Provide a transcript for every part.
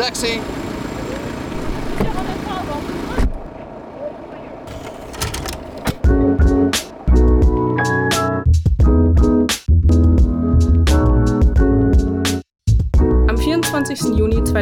sexy.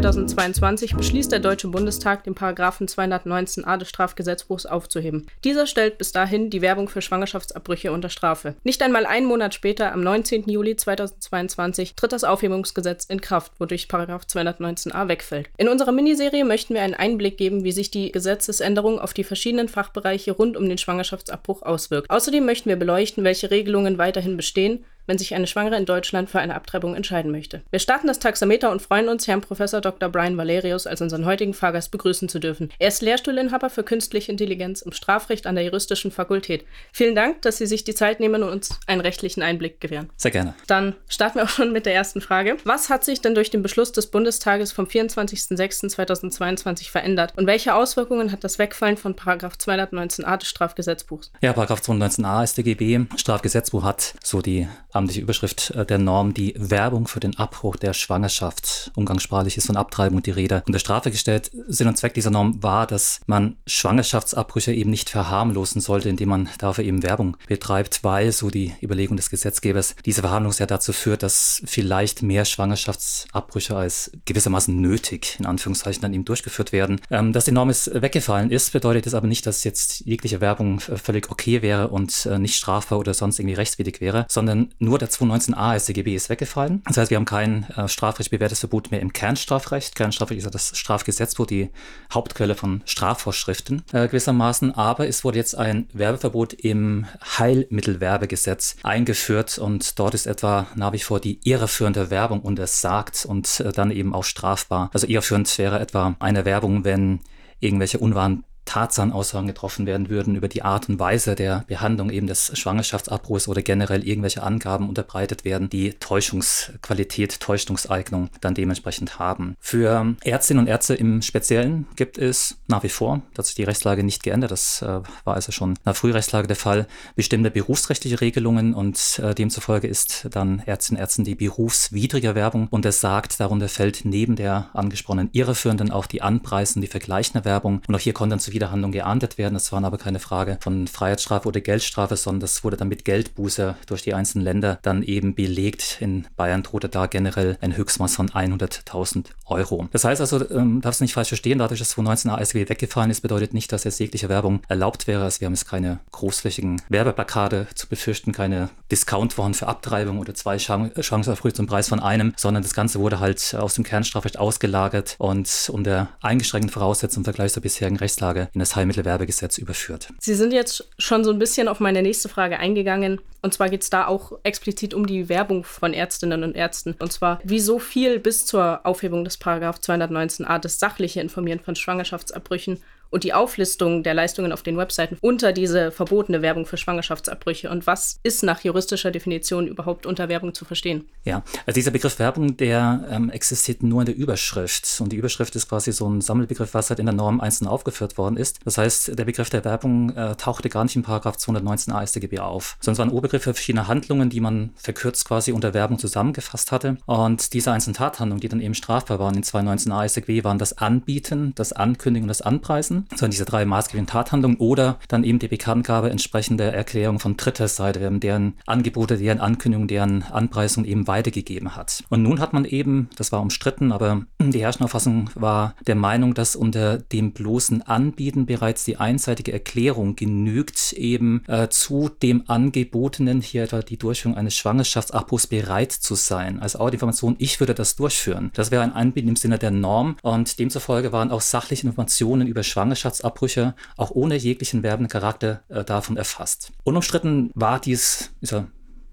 2022 beschließt der Deutsche Bundestag, den Paragraphen 219a des Strafgesetzbuchs aufzuheben. Dieser stellt bis dahin die Werbung für Schwangerschaftsabbrüche unter Strafe. Nicht einmal einen Monat später, am 19. Juli 2022, tritt das Aufhebungsgesetz in Kraft, wodurch Paragraph 219a wegfällt. In unserer Miniserie möchten wir einen Einblick geben, wie sich die Gesetzesänderung auf die verschiedenen Fachbereiche rund um den Schwangerschaftsabbruch auswirkt. Außerdem möchten wir beleuchten, welche Regelungen weiterhin bestehen wenn sich eine Schwangere in Deutschland für eine Abtreibung entscheiden möchte. Wir starten das Taxameter und freuen uns, Herrn Prof. Dr. Brian Valerius als unseren heutigen Fahrgast begrüßen zu dürfen. Er ist Lehrstuhlinhaber für künstliche Intelligenz im Strafrecht an der Juristischen Fakultät. Vielen Dank, dass Sie sich die Zeit nehmen und uns einen rechtlichen Einblick gewähren. Sehr gerne. Dann starten wir auch schon mit der ersten Frage. Was hat sich denn durch den Beschluss des Bundestages vom 24.06.2022 verändert und welche Auswirkungen hat das Wegfallen von Paragraph 219a des Strafgesetzbuchs? Ja, Paragraph 219a StGB, Strafgesetzbuch hat so die amtliche Überschrift äh, der Norm die Werbung für den Abbruch der Schwangerschaft. Umgangssprachlich ist von Abtreibung die Rede. Unter Strafe gestellt, Sinn und Zweck dieser Norm war, dass man Schwangerschaftsabbrüche eben nicht verharmlosen sollte, indem man dafür eben Werbung betreibt, weil, so die Überlegung des Gesetzgebers, diese Verharmlosung ja dazu führt, dass vielleicht mehr Schwangerschaftsabbrüche als gewissermaßen nötig, in Anführungszeichen, dann eben durchgeführt werden. Ähm, dass die Norm ist weggefallen ist, bedeutet es aber nicht, dass jetzt jegliche Werbung völlig okay wäre und äh, nicht strafbar oder sonst irgendwie rechtswidrig wäre, sondern nur der 219a StGB ist weggefallen. Das heißt, wir haben kein äh, strafrecht bewährtes Verbot mehr im Kernstrafrecht. Kernstrafrecht ist ja das Strafgesetzbuch, die Hauptquelle von Strafvorschriften äh, gewissermaßen. Aber es wurde jetzt ein Werbeverbot im Heilmittelwerbegesetz eingeführt und dort ist etwa nach wie vor die irreführende Werbung untersagt und äh, dann eben auch strafbar. Also irreführend wäre etwa eine Werbung, wenn irgendwelche unwahren Tatsachtenaussagen getroffen werden würden über die Art und Weise der Behandlung eben des Schwangerschaftsabbruchs oder generell irgendwelche Angaben unterbreitet werden, die Täuschungsqualität, Täuschungseignung dann dementsprechend haben. Für Ärztinnen und Ärzte im Speziellen gibt es nach wie vor, das hat sich die Rechtslage nicht geändert, das äh, war also schon nach Frührechtslage der Fall, bestimmte berufsrechtliche Regelungen und äh, demzufolge ist dann Ärztinnen und Ärzten die berufswidrige Werbung untersagt. Darunter fällt neben der angesprochenen irreführenden auch die Anpreisen, die vergleichende Werbung und auch hier konnte dann zu Widerhandlung geahndet werden. Es waren aber keine Frage von Freiheitsstrafe oder Geldstrafe, sondern das wurde dann mit Geldbuße durch die einzelnen Länder dann eben belegt. In Bayern drohte da generell ein Höchstmaß von 100.000 Euro. Das heißt also, ähm, darf es nicht falsch verstehen, dadurch, dass 2019 ASW weggefallen ist, bedeutet nicht, dass jetzt jegliche Werbung erlaubt wäre. Also wir haben jetzt keine großflächigen Werbeplakate zu befürchten, keine Discountwochen für Abtreibung oder zwei Chancenaufrühe zum Preis von einem, sondern das Ganze wurde halt aus dem Kernstrafrecht ausgelagert und unter eingeschränkten Voraussetzungen im Vergleich zur bisherigen Rechtslage in das Heilmittelwerbegesetz überführt. Sie sind jetzt schon so ein bisschen auf meine nächste Frage eingegangen. Und zwar geht es da auch explizit um die Werbung von Ärztinnen und Ärzten. Und zwar, wieso viel bis zur Aufhebung des Paragraph 219a das sachliche Informieren von Schwangerschaftsabbrüchen und die Auflistung der Leistungen auf den Webseiten unter diese verbotene Werbung für Schwangerschaftsabbrüche und was ist nach juristischer Definition überhaupt unter Werbung zu verstehen? Ja, also dieser Begriff Werbung, der ähm, existiert nur in der Überschrift und die Überschrift ist quasi so ein Sammelbegriff, was halt in der Norm einzeln aufgeführt worden ist. Das heißt, der Begriff der Werbung äh, tauchte gar nicht in Paragraph 219 AStGB auf, sondern es war ein Oberbegriff für verschiedene Handlungen, die man verkürzt quasi unter Werbung zusammengefasst hatte und diese einzelnen Tathandlungen, die dann eben strafbar waren in 219 AStGB, waren das Anbieten, das Ankündigen und das Anpreisen lassen, sondern diese drei maßgeblichen Tathandlungen oder dann eben die Bekanntgabe entsprechender Erklärung von dritter Seite, deren Angebote, deren Ankündigungen, deren Anpreisung eben weitergegeben hat. Und nun hat man eben, das war umstritten, aber die herrschende Auffassung war der Meinung, dass unter dem bloßen Anbieten bereits die einseitige Erklärung genügt, eben äh, zu dem Angebotenen hier etwa die Durchführung eines Schwangerschaftsabbruchs bereit zu sein. Als Information, ich würde das durchführen. Das wäre ein Anbieten im Sinne der Norm und demzufolge waren auch sachliche Informationen über Schwangerschaftsabbrüche Schwangerschaftsabbrüche auch ohne jeglichen werbenden Charakter äh, davon erfasst. Unumstritten war dies, dieser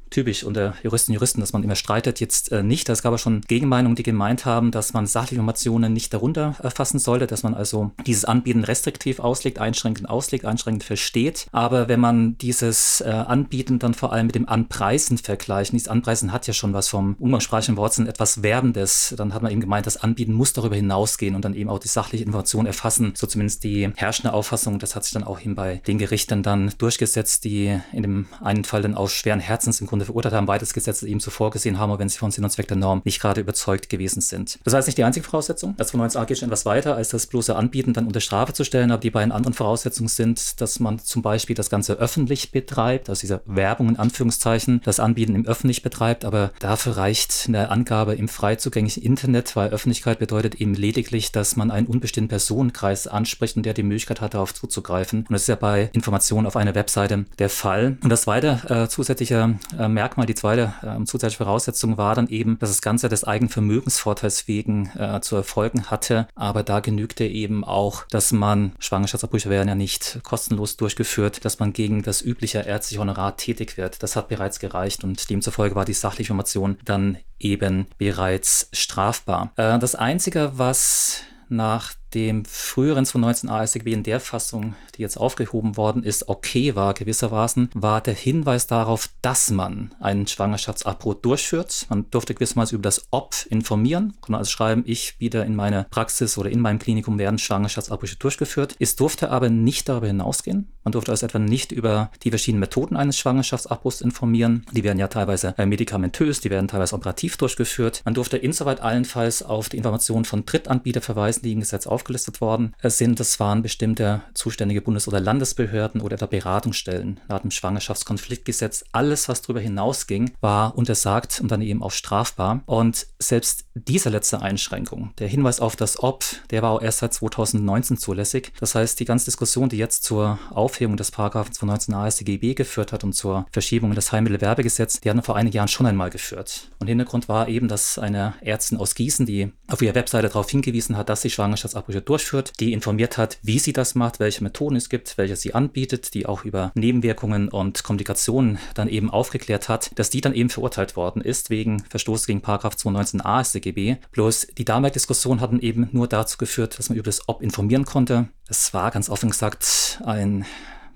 typisch unter Juristen und Juristen, dass man immer streitet, jetzt äh, nicht. Es gab aber schon Gegenmeinungen, die gemeint haben, dass man sachliche Informationen nicht darunter erfassen sollte, dass man also dieses Anbieten restriktiv auslegt, einschränkend auslegt, einschränkend versteht. Aber wenn man dieses äh, Anbieten dann vor allem mit dem Anpreisen vergleicht, dieses Anpreisen hat ja schon was vom umgangssprachlichen Wortsinn etwas Werbendes, dann hat man eben gemeint, das Anbieten muss darüber hinausgehen und dann eben auch die sachliche Information erfassen, so zumindest die herrschende Auffassung. Das hat sich dann auch eben bei den Gerichten dann durchgesetzt, die in dem einen Fall dann aus schweren Herzens im Grunde verurteilt haben, weil das Gesetz eben so vorgesehen haben, wenn sie von Sinn und Zweck der Norm nicht gerade überzeugt gewesen sind. Das heißt nicht die einzige Voraussetzung. Das 219a geht schon etwas weiter, als das bloße Anbieten dann unter Strafe zu stellen, aber die beiden anderen Voraussetzungen sind, dass man zum Beispiel das Ganze öffentlich betreibt, also diese Werbung in Anführungszeichen, das Anbieten im öffentlich betreibt, aber dafür reicht eine Angabe im frei zugänglichen Internet, weil Öffentlichkeit bedeutet eben lediglich, dass man einen unbestimmten Personenkreis anspricht und der die Möglichkeit hat, darauf zuzugreifen. Und das ist ja bei Informationen auf einer Webseite der Fall. Und das zweite äh, zusätzliche äh, Merkmal, die zweite äh, zusätzliche Voraussetzung war dann eben, dass das Ganze des eigenen Vermögensvorteils wegen äh, zu erfolgen hatte. Aber da genügte eben auch, dass man, Schwangerschaftsabbrüche werden ja nicht kostenlos durchgeführt, dass man gegen das übliche ärztliche Honorar tätig wird. Das hat bereits gereicht und demzufolge war die sachliche Information dann eben bereits strafbar. Äh, das Einzige, was nach dem früheren 219 ASGB in der Fassung, die jetzt aufgehoben worden ist, okay war gewissermaßen, war der Hinweis darauf, dass man einen Schwangerschaftsabbruch durchführt. Man durfte gewissermaßen über das Ob informieren, konnte also schreiben, ich wieder in meiner Praxis oder in meinem Klinikum werden Schwangerschaftsabbrüche durchgeführt. Es durfte aber nicht darüber hinausgehen. Man durfte also etwa nicht über die verschiedenen Methoden eines Schwangerschaftsabbruchs informieren. Die werden ja teilweise äh, medikamentös, die werden teilweise operativ durchgeführt. Man durfte insoweit allenfalls auf die Informationen von Drittanbietern verweisen, die im Gesetz aufgeführt aufgelistet worden sind, das waren bestimmte zuständige Bundes- oder Landesbehörden oder der Beratungsstellen nach dem Schwangerschaftskonfliktgesetz. Alles, was darüber hinausging, war untersagt und dann eben auch strafbar. Und selbst diese letzte Einschränkung, der Hinweis auf das Ob, der war auch erst seit 2019 zulässig. Das heißt, die ganze Diskussion, die jetzt zur Aufhebung des Paragraphen 219 AStGB geführt hat und zur Verschiebung des Heilmittelwerbegesetzes, die hatten vor einigen Jahren schon einmal geführt. Und Hintergrund war eben, dass eine Ärztin aus Gießen, die auf ihrer Webseite darauf hingewiesen hat, dass sie Schwangerschaftsabbrüche Projekte durchführt, die informiert hat, wie sie das macht, welche Methoden es gibt, welche sie anbietet, die auch über Nebenwirkungen und Komplikationen dann eben aufgeklärt hat, dass die dann eben verurteilt worden ist wegen Verstoß gegen 219a StGB. Bloß die damalige Diskussion hatten eben nur dazu geführt, dass man über das Ob informieren konnte. Es war ganz offen gesagt ein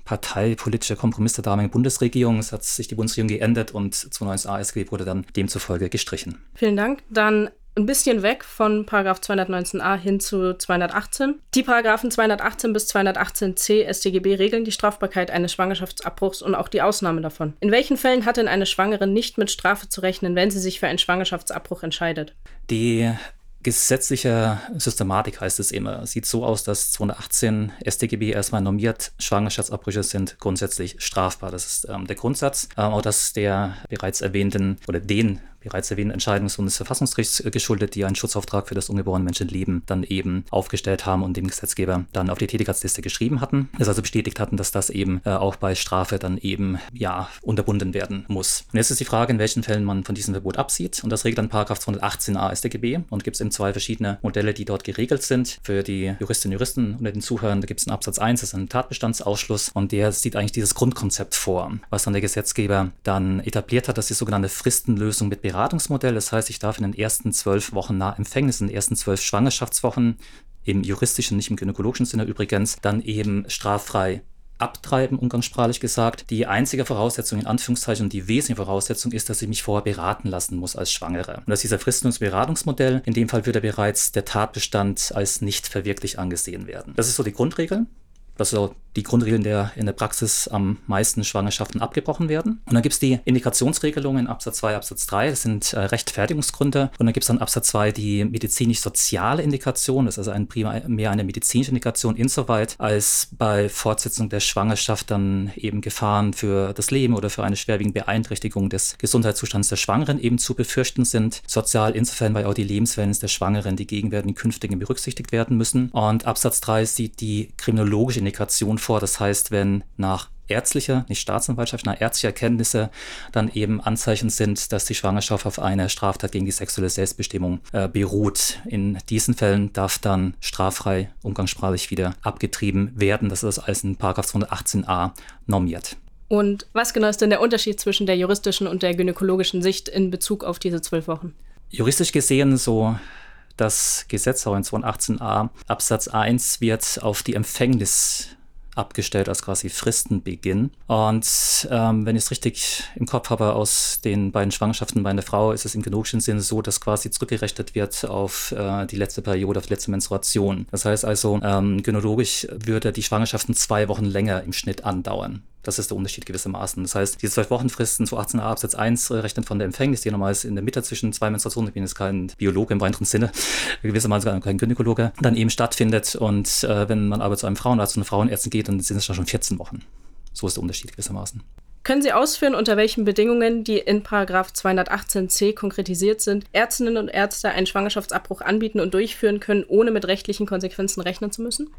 parteipolitischer Kompromiss der damaligen Bundesregierung. Es hat sich die Bundesregierung geändert und 219a SGB wurde dann demzufolge gestrichen. Vielen Dank. Dann ein bisschen weg von Paragraph 219a hin zu 218. Die Paragraphen 218 bis 218c StGB regeln die Strafbarkeit eines Schwangerschaftsabbruchs und auch die Ausnahme davon. In welchen Fällen hat denn eine Schwangere nicht mit Strafe zu rechnen, wenn sie sich für einen Schwangerschaftsabbruch entscheidet? Die gesetzliche Systematik heißt es immer. Sieht so aus, dass 218 StGB erstmal normiert, Schwangerschaftsabbrüche sind grundsätzlich strafbar. Das ist ähm, der Grundsatz. Ähm, auch das der bereits erwähnten oder den bereits erwähnten Entscheidung des Bundesverfassungsgerichts äh, geschuldet, die einen Schutzauftrag für das ungeborene Menschenleben dann eben aufgestellt haben und dem Gesetzgeber dann auf die Tätigkeitsliste geschrieben hatten. Das also bestätigt hatten, dass das eben äh, auch bei Strafe dann eben ja unterbunden werden muss. Und jetzt ist die Frage, in welchen Fällen man von diesem Verbot absieht. Und das regelt dann Paragraph 218a StGB und gibt es eben zwei verschiedene Modelle, die dort geregelt sind. Für die Juristinnen und Juristen unter den Zuhörern, da gibt es einen Absatz 1, das ist ein Tatbestandsausschluss und der sieht eigentlich dieses Grundkonzept vor, was dann der Gesetzgeber dann etabliert hat, das ist die sogenannte Fristenlösung mit Beratungsmodell. Das heißt, ich darf in den ersten zwölf Wochen nach Empfängnis, in den ersten zwölf Schwangerschaftswochen, im juristischen, nicht im gynäkologischen Sinne übrigens, dann eben straffrei abtreiben, umgangssprachlich gesagt. Die einzige Voraussetzung, in Anführungszeichen, und die wesentliche Voraussetzung ist, dass ich mich vorher beraten lassen muss als Schwangere. Und das ist dieser Fristungsberatungsmodell. In dem Fall würde bereits der Tatbestand als nicht verwirklich angesehen werden. Das ist so die Grundregel. Das ist die Grundregeln, der in der Praxis am meisten Schwangerschaften abgebrochen werden. Und dann gibt es die Indikationsregelungen in Absatz 2, Absatz 3, das sind äh, Rechtfertigungsgründe. Und dann gibt es dann Absatz 2 die medizinisch-soziale Indikation, das ist also ein primär mehr eine medizinische Indikation, insoweit als bei Fortsetzung der Schwangerschaft dann eben Gefahren für das Leben oder für eine schwerwiegende Beeinträchtigung des Gesundheitszustands der Schwangeren eben zu befürchten sind. Sozial insofern, weil auch die Lebensverhältnisse der Schwangeren, die gegenwärtigen künftigen berücksichtigt werden müssen. Und Absatz 3 sieht die kriminologische Indikation vor. Das heißt, wenn nach ärztlicher, nicht Staatsanwaltschaft, nach ärztlicher Erkenntnisse dann eben Anzeichen sind, dass die Schwangerschaft auf eine Straftat gegen die sexuelle Selbstbestimmung äh, beruht. In diesen Fällen darf dann straffrei umgangssprachlich wieder abgetrieben werden. Das ist als in 218a normiert. Und was genau ist denn der Unterschied zwischen der juristischen und der gynäkologischen Sicht in Bezug auf diese zwölf Wochen? Juristisch gesehen, so das Gesetz auch in 218a Absatz 1 wird auf die Empfängnis abgestellt als quasi Fristenbeginn. Und ähm, wenn ich es richtig im Kopf habe, aus den beiden Schwangerschaften bei einer Frau ist es im genogischen Sinne so, dass quasi zurückgerechnet wird auf äh, die letzte Periode, auf die letzte Menstruation. Das heißt also, ähm, würde die Schwangerschaften zwei Wochen länger im Schnitt andauern. Das ist der Unterschied gewissermaßen. Das heißt, diese zwölf Wochenfristen zu 18a Absatz 1 rechnet von der Empfängnis, die normalerweise in der Mitte zwischen zwei Menstruationen, ich bin jetzt kein Biologe im weiteren Sinne, gewissermaßen kein Gynäkologe, dann eben stattfindet. Und äh, wenn man aber zu einem Frauenarzt und einer Frauenärztin geht, dann sind es schon 14 Wochen. So ist der Unterschied gewissermaßen. Können Sie ausführen, unter welchen Bedingungen, die in 218c konkretisiert sind, Ärztinnen und Ärzte einen Schwangerschaftsabbruch anbieten und durchführen können, ohne mit rechtlichen Konsequenzen rechnen zu müssen?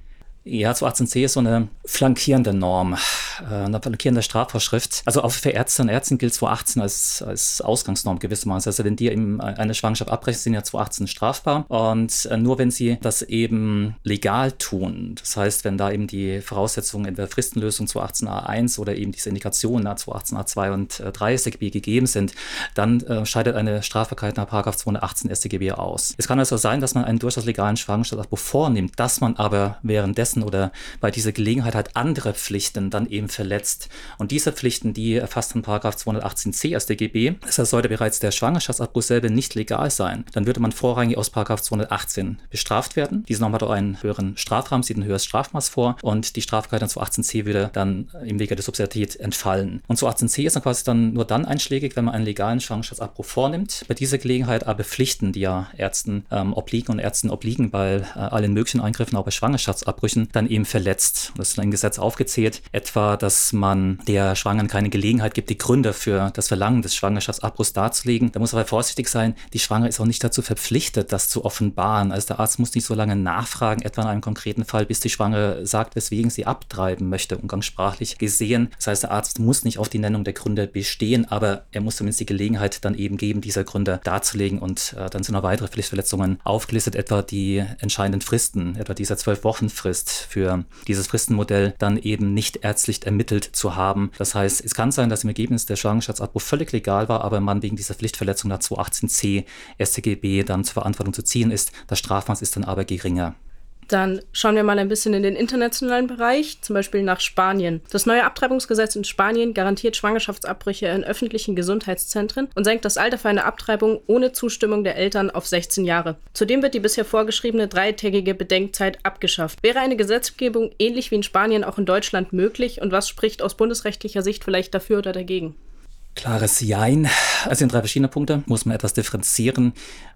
Ja, zu 18c ist so eine flankierende Norm, äh, eine flankierende Strafvorschrift. Also auch für Ärzte und Ärzte gilt 218 als, als Ausgangsnorm gewissermaßen. Also wenn die eben eine Schwangerschaft abbrechen, sind ja 218 strafbar. Und äh, nur wenn sie das eben legal tun, das heißt, wenn da eben die Voraussetzungen in der Fristenlösung 218a1 oder eben diese Indikationen 218a2 und 3 StGB gegeben sind, dann äh, scheidet eine Strafbarkeit nach 218 StGB aus. Es kann also sein, dass man einen durchaus legalen Schwangerschaftsabbruch vornimmt, dass man aber währenddessen oder bei dieser Gelegenheit halt andere Pflichten dann eben verletzt. Und diese Pflichten, die erfasst in 218c StGB, das sollte bereits der Schwangerschaftsabbruch selber nicht legal sein. Dann würde man vorrangig aus 218 bestraft werden. Diese Norm hat auch einen höheren Strafrahmen, sieht ein höheres Strafmaß vor und die Strafbarkeit an 218c würde dann im Wege der Subsidiarität entfallen. Und 218c ist dann quasi dann nur dann einschlägig, wenn man einen legalen Schwangerschaftsabbruch vornimmt. Bei dieser Gelegenheit aber Pflichten, die ja Ärzten ähm, obliegen und Ärzten obliegen bei äh, allen möglichen Eingriffen, auch bei Schwangerschaftsabbrüchen, dann eben verletzt. Das ist ein Gesetz aufgezählt, etwa, dass man der Schwangeren keine Gelegenheit gibt, die Gründe für das Verlangen des Schwangerschaftsabbruchs darzulegen. Da muss aber vorsichtig sein, die Schwangere ist auch nicht dazu verpflichtet, das zu offenbaren. Also der Arzt muss nicht so lange nachfragen, etwa in einem konkreten Fall, bis die Schwangere sagt, weswegen sie abtreiben möchte, umgangssprachlich gesehen. Das heißt, der Arzt muss nicht auf die Nennung der Gründe bestehen, aber er muss zumindest die Gelegenheit dann eben geben, diese Gründe darzulegen und äh, dann sind noch weitere Pflichtverletzungen aufgelistet, etwa die entscheidenden Fristen, etwa dieser zwölf Wochen Frist für dieses Fristenmodell dann eben nicht ärztlich ermittelt zu haben. Das heißt, es kann sein, dass im Ergebnis der Schwangerschaftsabbruch völlig legal war, aber man wegen dieser Pflichtverletzung nach 218c StGB dann zur Verantwortung zu ziehen ist. Das Strafmaß ist dann aber geringer. Dann schauen wir mal ein bisschen in den internationalen Bereich, zum Beispiel nach Spanien. Das neue Abtreibungsgesetz in Spanien garantiert Schwangerschaftsabbrüche in öffentlichen Gesundheitszentren und senkt das Alter für eine Abtreibung ohne Zustimmung der Eltern auf 16 Jahre. Zudem wird die bisher vorgeschriebene dreitägige Bedenkzeit abgeschafft. Wäre eine Gesetzgebung ähnlich wie in Spanien auch in Deutschland möglich und was spricht aus bundesrechtlicher Sicht vielleicht dafür oder dagegen? Klares Jein. Also in drei verschiedene Punkte muss man etwas differenzieren.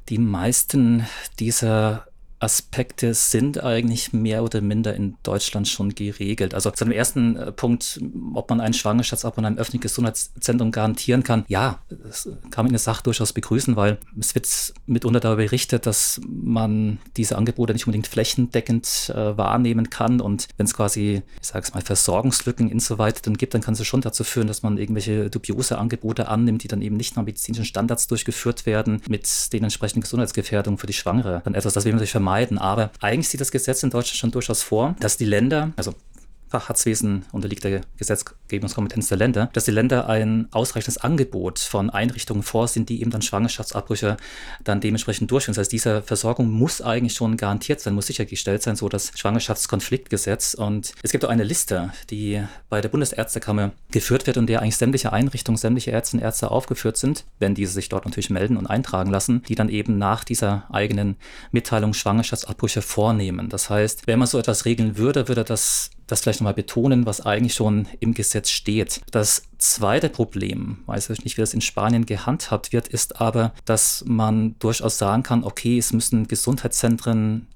Die meisten dieser Aspekte sind eigentlich mehr oder minder in Deutschland schon geregelt. Also zu dem ersten äh, Punkt, ob man einen Schwangerschaftsabbruch in einem öffentlichen Gesundheitszentrum garantieren kann. Ja, das kann man in der Sache durchaus begrüßen, weil es wird mitunter darüber berichtet, dass man diese Angebote nicht unbedingt flächendeckend äh, wahrnehmen kann. Und wenn es quasi, ich sage es mal, Versorgungslücken insoweit dann gibt, dann kann es schon dazu führen, dass man irgendwelche dubiose Angebote annimmt, die dann eben nicht nach medizinischen Standards durchgeführt werden, mit den entsprechenden Gesundheitsgefährdungen für die Schwangere. Dann etwas, das man sich vermeiden vermeiden. Aber eigentlich sieht das Gesetz in Deutschland schon durchaus vor, dass die Länder, also Facharztwesen unterliegt der Gesetzgebungskompetenz der Länder, dass die Länder ein ausreichendes Angebot von Einrichtungen vorsehen, die eben dann Schwangerschaftsabbrüche dann dementsprechend durchführen. Das heißt, diese Versorgung muss eigentlich schon garantiert sein, muss sichergestellt sein, so das Schwangerschaftskonfliktgesetz. Und es gibt auch eine Liste, die bei der Bundesärztekammer geführt wird und der eigentlich sämtliche Einrichtungen, sämtliche Ärzte und Ärzte aufgeführt sind, wenn diese sich dort natürlich melden und eintragen lassen, die dann eben nach dieser eigenen Mitteilung Schwangerschaftsabbrüche vornehmen. Das heißt, wenn man so etwas regeln würde, würde das das vielleicht nochmal betonen, was eigentlich schon im Gesetz steht. Das zweite Problem, weiß ich nicht, wie das in Spanien gehandhabt wird, ist aber, dass man durchaus sagen kann, okay, es müssen Gesundheitszentren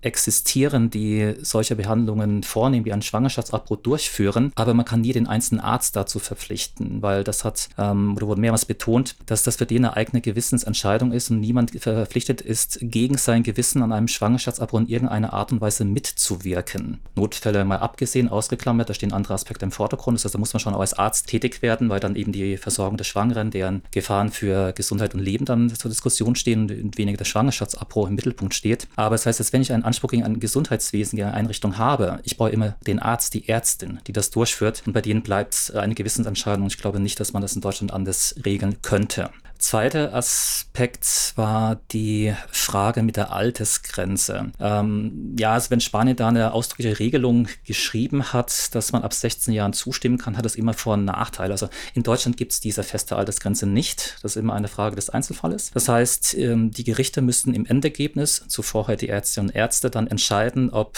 existieren, die solche Behandlungen vornehmen, wie einen Schwangerschaftsabbruch durchführen, aber man kann nie den einzelnen Arzt dazu verpflichten, weil das hat, ähm, oder wurde mehrmals betont, dass das für den eine eigene Gewissensentscheidung ist und niemand verpflichtet ist, gegen sein Gewissen an einem Schwangerschaftsabbruch in irgendeiner Art und Weise mitzuwirken. Notfälle mal abgesehen, ausgeklammert, da stehen andere Aspekte im Vordergrund, das heißt, da muss man schon auch als Arzt tätig werden, weil dann eben die Versorgung der Schwangeren, deren Gefahren für Gesundheit und Leben dann zur Diskussion stehen und weniger der Schwangerschaftsabbruch im Mittelpunkt steht. Aber das heißt, dass wenn ich einen Anspruch gegen ein Gesundheitswesen, gegen eine Einrichtung habe, ich brauche immer den Arzt, die Ärztin, die das durchführt. Und bei denen bleibt eine Gewissensentscheidung. Ich glaube nicht, dass man das in Deutschland anders regeln könnte. Zweiter Aspekt war die Frage mit der Altersgrenze. Ähm, ja, also wenn Spanien da eine ausdrückliche Regelung geschrieben hat, dass man ab 16 Jahren zustimmen kann, hat das immer Vor- und Nachteile. Also in Deutschland gibt es diese feste Altersgrenze nicht. Das ist immer eine Frage des Einzelfalles. Das heißt, ähm, die Gerichte müssten im Endergebnis, zuvor halt die Ärztinnen und Ärzte, dann entscheiden, ob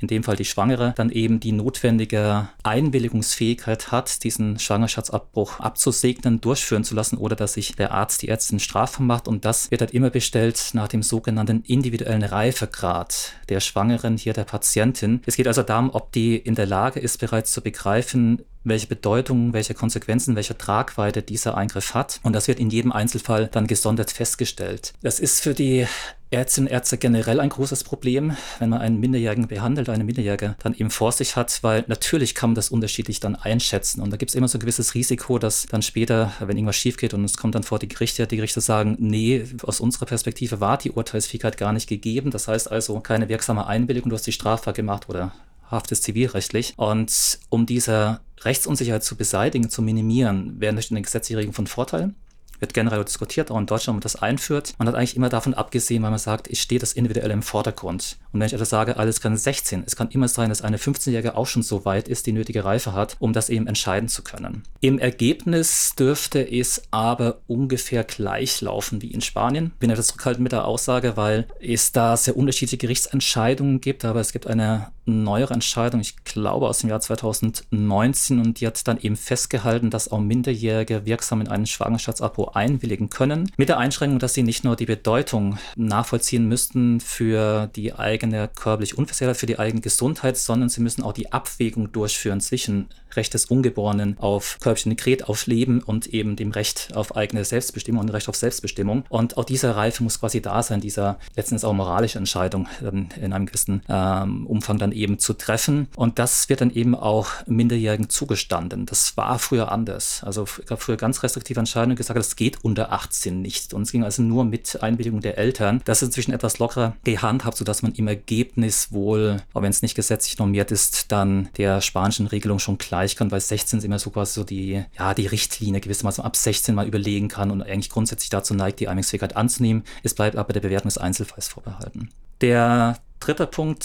in dem Fall die Schwangere, dann eben die notwendige Einwilligungsfähigkeit hat, diesen Schwangerschaftsabbruch abzusegnen, durchführen zu lassen oder dass sich der Arzt, die Ärztin strafbar macht. Und das wird halt immer bestellt nach dem sogenannten individuellen Reifegrad der Schwangeren, hier der Patientin. Es geht also darum, ob die in der Lage ist, bereits zu begreifen, welche Bedeutung, welche Konsequenzen, welche Tragweite dieser Eingriff hat. Und das wird in jedem Einzelfall dann gesondert festgestellt. Das ist für die Ärztinnen und Ärzte generell ein großes Problem, wenn man einen Minderjährigen behandelt, eine Minderjährige dann eben vor sich hat, weil natürlich kann man das unterschiedlich dann einschätzen. Und da gibt es immer so ein gewisses Risiko, dass dann später, wenn irgendwas schief geht und es kommt dann vor die Gerichte, die Gerichte sagen, nee, aus unserer Perspektive war die Urteilsfähigkeit gar nicht gegeben. Das heißt also keine wirksame Einwilligung, du hast die strafbar gemacht oder Haft ist zivilrechtlich. Und um diese Rechtsunsicherheit zu beseitigen, zu minimieren, wären durch eine gesetzliche Regelung von Vorteil wird generell diskutiert, auch in Deutschland, wenn man das einführt. Man hat eigentlich immer davon abgesehen, weil man sagt, ich stehe das individuell im Vordergrund. Und wenn ich etwas sage, alles kann 16, es kann immer sein, dass eine 15-Jährige auch schon so weit ist, die nötige Reife hat, um das eben entscheiden zu können. Im Ergebnis dürfte es aber ungefähr gleich laufen wie in Spanien. Ich bin etwas zurückhaltend mit der Aussage, weil es da sehr unterschiedliche Gerichtsentscheidungen gibt, aber es gibt eine neuere Entscheidung, ich glaube aus dem Jahr 2019, und die hat dann eben festgehalten, dass auch Minderjährige wirksam in einen Schwangerschaftsabbruch einwilligen können, mit der Einschränkung, dass sie nicht nur die Bedeutung nachvollziehen müssten für die eigene körperliche Unversehrtheit, für die eigene Gesundheit, sondern sie müssen auch die Abwägung durchführen zwischen Recht des Ungeborenen auf körperlichen Dekret, auf Leben und eben dem Recht auf eigene Selbstbestimmung und Recht auf Selbstbestimmung. Und auch diese Reife muss quasi da sein, dieser letztens auch moralische Entscheidung ähm, in einem gewissen ähm, Umfang dann eben zu treffen. Und das wird dann eben auch Minderjährigen zugestanden. Das war früher anders. Also gab früher ganz restriktive Entscheidungen gesagt, das geht unter 18 nicht. Und es ging also nur mit Einwilligung der Eltern. Das ist inzwischen etwas lockerer gehandhabt, sodass man im Ergebnis wohl, auch wenn es nicht gesetzlich normiert ist, dann der spanischen Regelung schon gleich gleich kann, weil 16 ist immer so quasi so die, ja, die Richtlinie gewissermaßen ab 16 mal überlegen kann und eigentlich grundsätzlich dazu neigt, die Einwilligungsfähigkeit anzunehmen. Es bleibt aber der Bewertung des Einzelfalls vorbehalten. Der dritte Punkt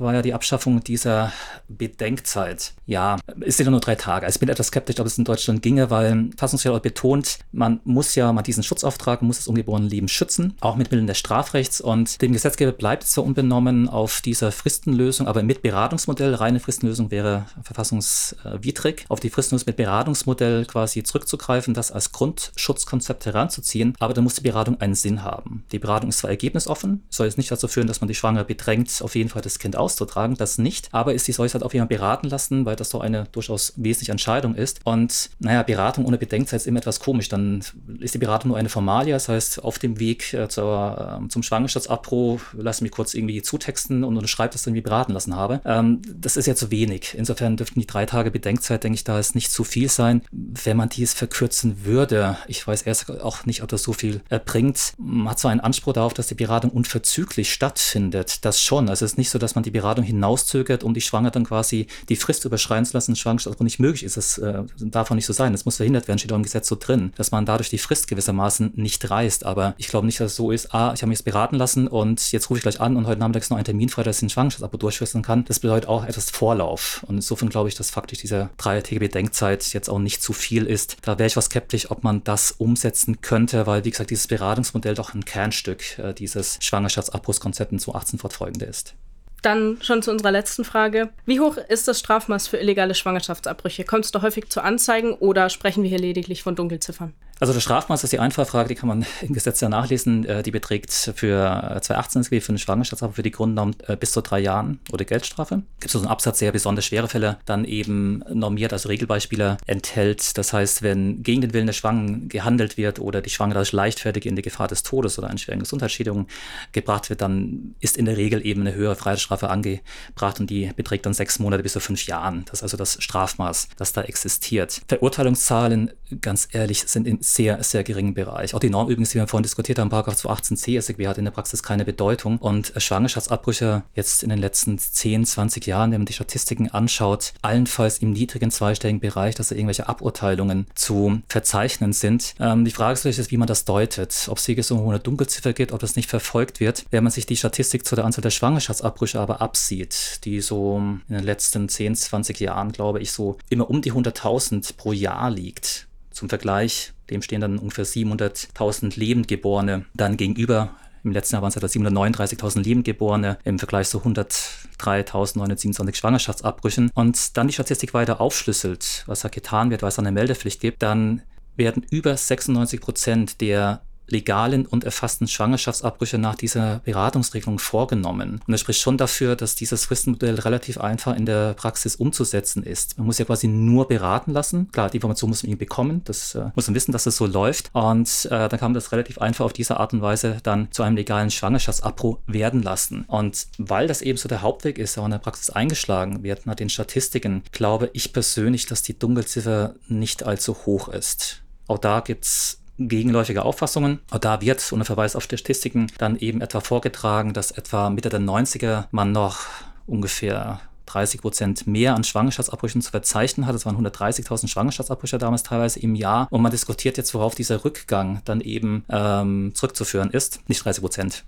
war ja die Abschaffung dieser Bedenkzeit. Ja, es sind ja nur drei Tage. Also ich bin etwas skeptisch, ob es in Deutschland ginge, weil Fassungsgericht betont, man muss ja mal diesen Schutzauftrag, muss das ungeborene Leben schützen, auch mit Mitteln des Strafrechts. Und dem Gesetzgeber bleibt es zwar unbenommen auf dieser Fristenlösung, aber mit Beratungsmodell, reine Fristenlösung wäre verfassungswidrig, auf die Fristenlösung mit Beratungsmodell quasi zurückzugreifen, das als Grundschutzkonzept heranzuziehen. Aber da muss die Beratung einen Sinn haben. Die Beratung ist zwar ergebnisoffen, soll jetzt nicht dazu führen, dass man die Schwangere bedrängt, auf jeden Fall das Kind auszutragen, das nicht. Aber ist die soll sich halt auf jemanden beraten lassen, weil das doch eine durchaus wesentliche Entscheidung ist. Und naja, Beratung ohne Bedenkzeit ist immer etwas komisch. Dann ist die Beratung nur eine Formalie, das heißt, auf dem Weg äh, zur, äh, zum Schwangerschaftsabbruch lasse mich kurz irgendwie zutexten und unterschreibe, dass ich irgendwie beraten lassen habe. Ähm, das ist ja zu wenig. Insofern dürften die drei Tage Bedenkzeit, denke ich, da ist nicht zu viel sein. Wenn man dies verkürzen würde, ich weiß erst auch nicht, ob das so viel bringt. Man hat zwar einen Anspruch darauf, dass die Beratung unverzüglich stattfindet. Das schon. Also es ist nicht so, dass man die Beratung hinauszögert, um die Schwanger dann quasi die Frist überschreien zu lassen, Schwangerschaft nicht möglich ist. Das äh, darf auch nicht so sein. Das muss verhindert werden, steht auch im Gesetz so drin, dass man dadurch die Frist gewissermaßen nicht reißt. Aber ich glaube nicht, dass es so ist, ah, ich habe mich jetzt beraten lassen und jetzt rufe ich gleich an und heute Nachmittag ist noch ein Termin frei, dass ich den Schwangerschaftsabo durchführen kann. Das bedeutet auch etwas Vorlauf. Und insofern glaube ich, dass faktisch diese dreitägige Bedenkzeit jetzt auch nicht zu viel ist. Da wäre ich was skeptisch, ob man das umsetzen könnte, weil, wie gesagt, dieses Beratungsmodell doch ein Kernstück äh, dieses Schwangerschaftsabbruchskonzepts zu 18 fortfolgende ist. Dann schon zu unserer letzten Frage. Wie hoch ist das Strafmaß für illegale Schwangerschaftsabbrüche? Kommt es da häufig zu Anzeigen oder sprechen wir hier lediglich von Dunkelziffern? Also das Strafmaß ist die Einfallfrage, die kann man im Gesetz ja nachlesen. Äh, die beträgt für 2018 SGB für eine Schwangerschaftsstrafe für die Grundnorm äh, bis zu drei Jahren oder Geldstrafe. Gibt so einen Absatz, sehr besonders schwere Fälle dann eben normiert, also Regelbeispiele enthält. Das heißt, wenn gegen den Willen der Schwangen gehandelt wird oder die Schwangere leichtfertig in die Gefahr des Todes oder einer schweren Gesundheitsschädigung gebracht wird, dann ist in der Regel eben eine höhere Freiheitsstrafe angebracht und die beträgt dann sechs Monate bis zu fünf Jahren. Das ist also das Strafmaß, das da existiert. Verurteilungszahlen, ganz ehrlich, sind in sehr, sehr geringen Bereich. Auch die Norm übrigens, die wir vorhin diskutiert haben, Paragraph 218c SGB hat in der Praxis keine Bedeutung. Und Schwangerschaftsabbrüche jetzt in den letzten 10, 20 Jahren, wenn man die Statistiken anschaut, allenfalls im niedrigen zweistelligen Bereich, dass da irgendwelche Aburteilungen zu verzeichnen sind. Ähm, die Frage ist natürlich, wie man das deutet. Ob es hier so eine Dunkelziffer geht, ob das nicht verfolgt wird. Wenn man sich die Statistik zu der Anzahl der Schwangerschaftsabbrüche aber absieht, die so in den letzten 10, 20 Jahren, glaube ich, so immer um die 100.000 pro Jahr liegt. Zum Vergleich, dem stehen dann ungefähr 700.000 Lebendgeborene dann gegenüber. Im letzten Jahr waren es etwa 739.000 Lebendgeborene im Vergleich zu 130.000 3.927 Schwangerschaftsabbrüchen und dann die Statistik weiter aufschlüsselt, was da getan wird, weil es eine Meldepflicht gibt, dann werden über 96 Prozent der legalen und erfassten Schwangerschaftsabbrüche nach dieser Beratungsregelung vorgenommen. Und das spricht schon dafür, dass dieses Fristenmodell relativ einfach in der Praxis umzusetzen ist. Man muss ja quasi nur beraten lassen. Klar, die Information muss man irgendwie bekommen. Das äh, muss man wissen, dass es so läuft. Und äh, dann kann man das relativ einfach auf diese Art und Weise dann zu einem legalen Schwangerschaftsabbruch werden lassen. Und weil das eben so der Hauptweg ist, auch in der Praxis eingeschlagen wird nach den Statistiken, glaube ich persönlich, dass die Dunkelziffer nicht allzu hoch ist. Auch da gibt es gegenläufige Auffassungen. Da wird unter Verweis auf Statistiken dann eben etwa vorgetragen, dass etwa Mitte der 90er man noch ungefähr 30 Prozent mehr an Schwangerschaftsabbrüchen zu verzeichnen hat. Es waren 130.000 Schwangerschaftsabbrüche damals teilweise im Jahr. Und man diskutiert jetzt, worauf dieser Rückgang dann eben ähm, zurückzuführen ist. Nicht 30 Prozent,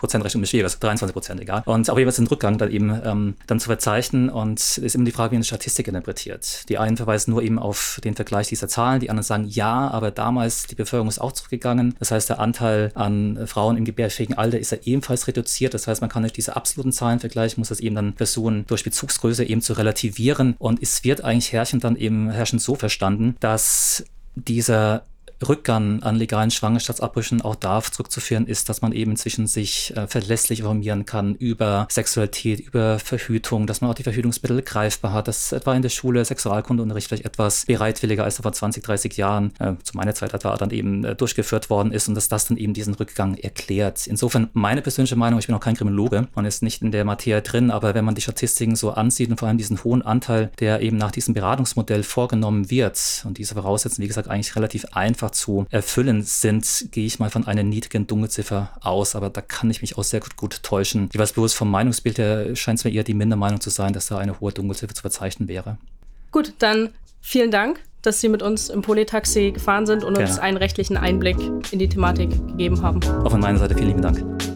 Prozentrechnung ist schwierig, also 23 Prozent, egal. Und auf jeden Fall Rückgang dann eben ähm, dann zu verzeichnen und ist immer die Frage, wie eine Statistik interpretiert. Die einen verweisen nur eben auf den Vergleich dieser Zahlen, die anderen sagen, ja, aber damals die Bevölkerung ist auch zurückgegangen. Das heißt, der Anteil an Frauen im gebärfähigen Alter ist ja ebenfalls reduziert. Das heißt, man kann nicht diese absoluten Zahlen vergleichen, muss das eben dann versuchen, durch Bezugsgröße eben zu relativieren. Und es wird eigentlich herrschend dann eben herrschend so verstanden, dass dieser Rückgang an legalen Schwangerschaftsabbrüchen auch darauf zurückzuführen ist, dass man eben inzwischen sich äh, verlässlich informieren kann über Sexualität, über Verhütung, dass man auch die Verhütungsmittel greifbar hat, dass etwa in der Schule Sexualkundeunterricht vielleicht etwas bereitwilliger als vor 20, 30 Jahren, äh, zu meiner Zeit etwa, dann eben äh, durchgeführt worden ist und dass das dann eben diesen Rückgang erklärt. Insofern meine persönliche Meinung, ich bin auch kein Kriminologe, man ist nicht in der Materie drin, aber wenn man die Statistiken so ansieht und vor allem diesen hohen Anteil, der eben nach diesem Beratungsmodell vorgenommen wird und diese Voraussetzungen, wie gesagt, eigentlich relativ einfach einfach zu erfüllen sind, gehe ich mal von einer niedrigen Dunkelziffer aus, aber da kann ich mich auch sehr gut, gut täuschen. Jeweils bloß vom Meinungsbild her scheint es mir eher die Mindermeinung zu sein, dass da eine hohe Dunkelziffer zu verzeichnen wäre. Gut, dann vielen Dank, dass Sie mit uns im Polytaxi gefahren sind und Gerne. uns einen rechtlichen Einblick in die Thematik gegeben haben. Auch von meiner Seite vielen lieben Dank.